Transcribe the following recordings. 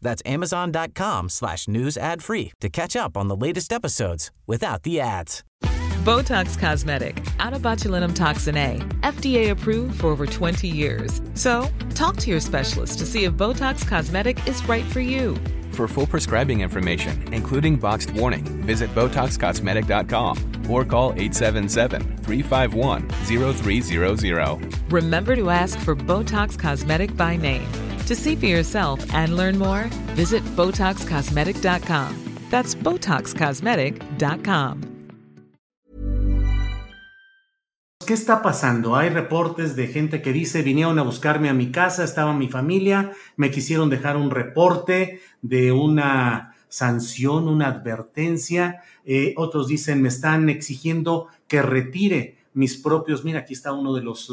That's amazon.com slash news ad free to catch up on the latest episodes without the ads. Botox Cosmetic, out of botulinum toxin A, FDA approved for over 20 years. So, talk to your specialist to see if Botox Cosmetic is right for you. For full prescribing information, including boxed warning, visit BotoxCosmetic.com or call 877-351-0300. Remember to ask for Botox Cosmetic by name. To see for yourself and learn more, visit BotoxCosmetic.com. That's BotoxCosmetic.com. ¿Qué está pasando? Hay reportes de gente que dice, vinieron a buscarme a mi casa, estaba mi familia, me quisieron dejar un reporte de una sanción, una advertencia. Eh, otros dicen, me están exigiendo que retire mis propios, mira, aquí está uno de los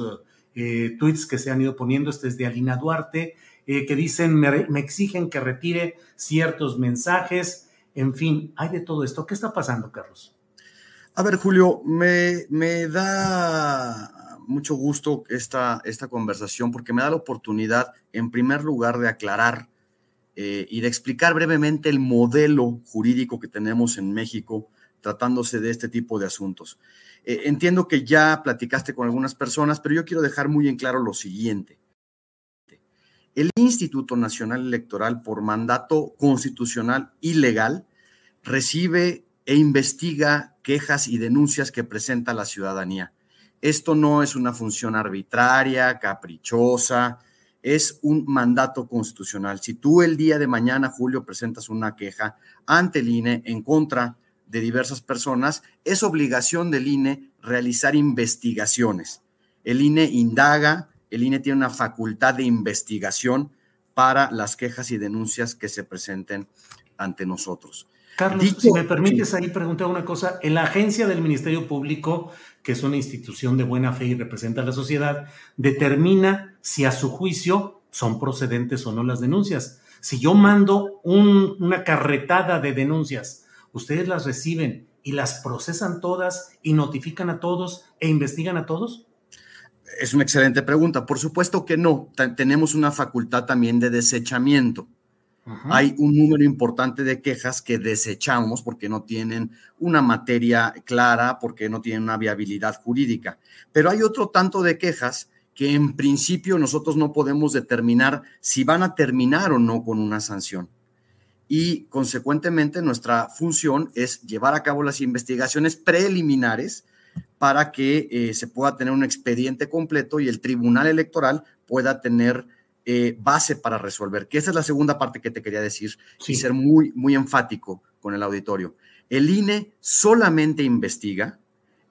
eh, tweets que se han ido poniendo, este es de Alina Duarte, eh, que dicen, me, me exigen que retire ciertos mensajes, en fin, hay de todo esto. ¿Qué está pasando, Carlos? A ver, Julio, me, me da mucho gusto esta, esta conversación porque me da la oportunidad, en primer lugar, de aclarar eh, y de explicar brevemente el modelo jurídico que tenemos en México tratándose de este tipo de asuntos. Eh, entiendo que ya platicaste con algunas personas, pero yo quiero dejar muy en claro lo siguiente. El Instituto Nacional Electoral, por mandato constitucional y legal, recibe e investiga quejas y denuncias que presenta la ciudadanía. Esto no es una función arbitraria, caprichosa, es un mandato constitucional. Si tú el día de mañana, Julio, presentas una queja ante el INE en contra de diversas personas, es obligación del INE realizar investigaciones. El INE indaga, el INE tiene una facultad de investigación para las quejas y denuncias que se presenten ante nosotros. Carlos, si me permites ahí preguntar una cosa, en la agencia del Ministerio Público, que es una institución de buena fe y representa a la sociedad, determina si a su juicio son procedentes o no las denuncias. Si yo mando un, una carretada de denuncias, ustedes las reciben y las procesan todas y notifican a todos e investigan a todos? Es una excelente pregunta. Por supuesto que no. tenemos una facultad también de desechamiento. Hay un número importante de quejas que desechamos porque no tienen una materia clara, porque no tienen una viabilidad jurídica. Pero hay otro tanto de quejas que en principio nosotros no podemos determinar si van a terminar o no con una sanción. Y consecuentemente nuestra función es llevar a cabo las investigaciones preliminares para que eh, se pueda tener un expediente completo y el Tribunal Electoral pueda tener eh, base para resolver, que esa es la segunda parte que te quería decir y ser muy, muy enfático con el auditorio. El INE solamente investiga,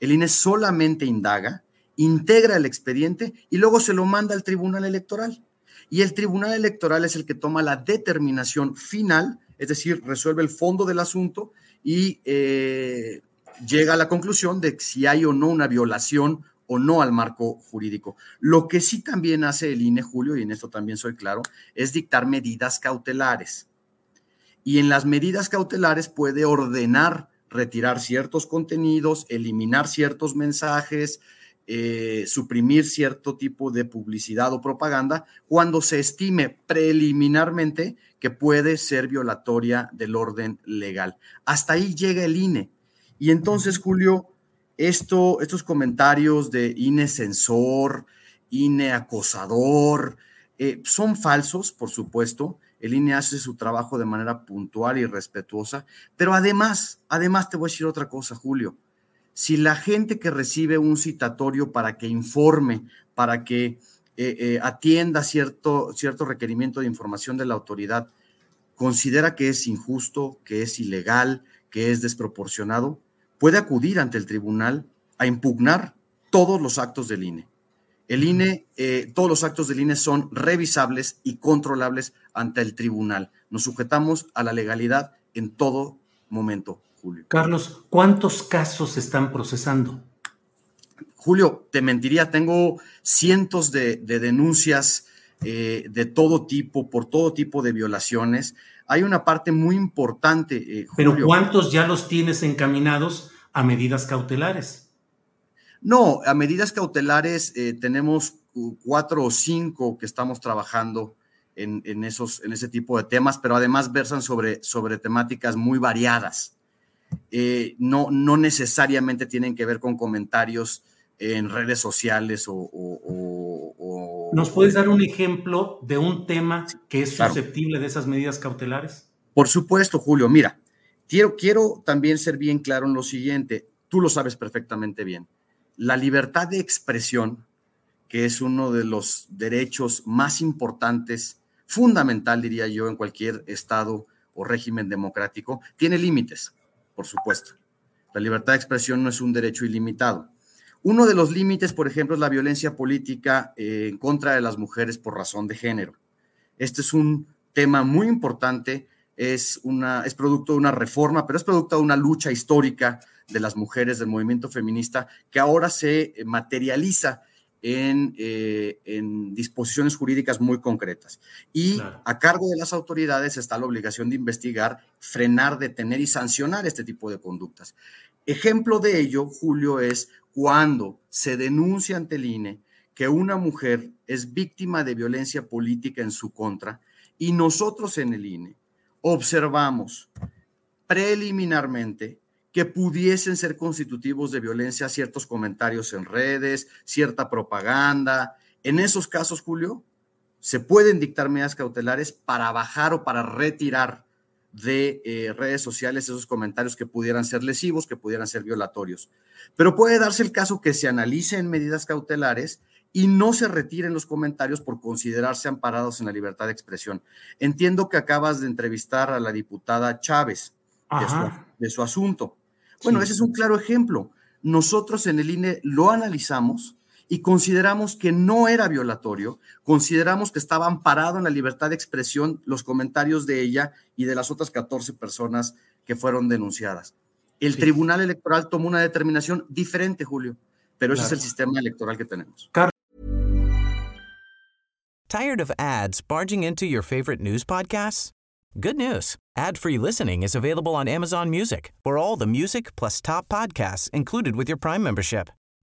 el INE solamente indaga, integra el expediente y luego se lo manda al Tribunal Electoral. Y el Tribunal Electoral es el que toma la determinación final, es decir, resuelve el fondo del asunto y eh, llega a la conclusión de si hay o no una violación o no al marco jurídico. Lo que sí también hace el INE, Julio, y en esto también soy claro, es dictar medidas cautelares. Y en las medidas cautelares puede ordenar retirar ciertos contenidos, eliminar ciertos mensajes, eh, suprimir cierto tipo de publicidad o propaganda cuando se estime preliminarmente que puede ser violatoria del orden legal. Hasta ahí llega el INE. Y entonces, Julio, esto, estos comentarios de INE censor, INE acosador, eh, son falsos, por supuesto. El INE hace su trabajo de manera puntual y respetuosa, pero además, además te voy a decir otra cosa, Julio. Si la gente que recibe un citatorio para que informe, para que eh, eh, atienda cierto, cierto requerimiento de información de la autoridad, considera que es injusto, que es ilegal, que es desproporcionado, puede acudir ante el tribunal a impugnar todos los actos del INE. El INE, eh, todos los actos del INE son revisables y controlables ante el tribunal. Nos sujetamos a la legalidad en todo momento, Julio. Carlos, ¿cuántos casos están procesando? Julio, te mentiría, tengo cientos de, denuncias eh, de todo tipo, por todo tipo de violaciones. Hay una parte muy importante. Eh, Pero ¿cuántos ya los tienes encaminados a medidas cautelares? No, a medidas cautelares eh, tenemos cuatro o cinco que estamos trabajando en, esos, en ese tipo de temas, pero además versan sobre, sobre temáticas muy variadas. Eh, no, no necesariamente tienen que ver con comentarios en redes sociales o... ¿Nos puedes dar un ejemplo de un tema que es susceptible de esas medidas cautelares? Por supuesto, Julio. Mira, quiero, quiero también ser bien claro en lo siguiente. Tú lo sabes perfectamente bien. La libertad de expresión, que es uno de los derechos más importantes fundamental, diría yo, en cualquier Estado o régimen democrático, tiene límites, por supuesto. La libertad de expresión no es un derecho ilimitado. Uno de los límites, por ejemplo, es la violencia política eh, en contra de las mujeres por razón de género. Este es un tema muy importante, es, una, es producto de una reforma, pero es producto de una lucha histórica de las mujeres del movimiento feminista que ahora se materializa eh, en, disposiciones jurídicas muy concretas. Y a cargo de las autoridades está la obligación de investigar, frenar, detener y sancionar este tipo de conductas. Ejemplo de ello, Julio, es cuando se denuncia ante el INE que una mujer es víctima de violencia política en su contra y nosotros en el INE observamos preliminarmente que pudiesen ser constitutivos de violencia ciertos comentarios en redes, cierta propaganda. En esos casos, Julio, se pueden dictar medidas cautelares para bajar o para retirar de eh, redes sociales esos comentarios que pudieran ser lesivos, que pudieran ser violatorios. Pero puede darse el caso que se analicen medidas cautelares y no se retiren los comentarios por considerarse amparados en la libertad de expresión. Entiendo que acabas de entrevistar a la diputada Chávez de su, asunto. Bueno, ese es un claro ejemplo. Nosotros en el INE lo analizamos y consideramos que no era violatorio, consideramos que estaba amparado en la libertad de expresión los comentarios de ella y de las otras 14 personas que fueron denunciadas. El Tribunal Electoral tomó una determinación diferente, Julio, pero ese es el sistema electoral que tenemos. Tired of ads barging into your favorite news podcasts? Good news. Ad-free listening is available on Amazon Music for all the music plus top podcasts included with your Prime membership.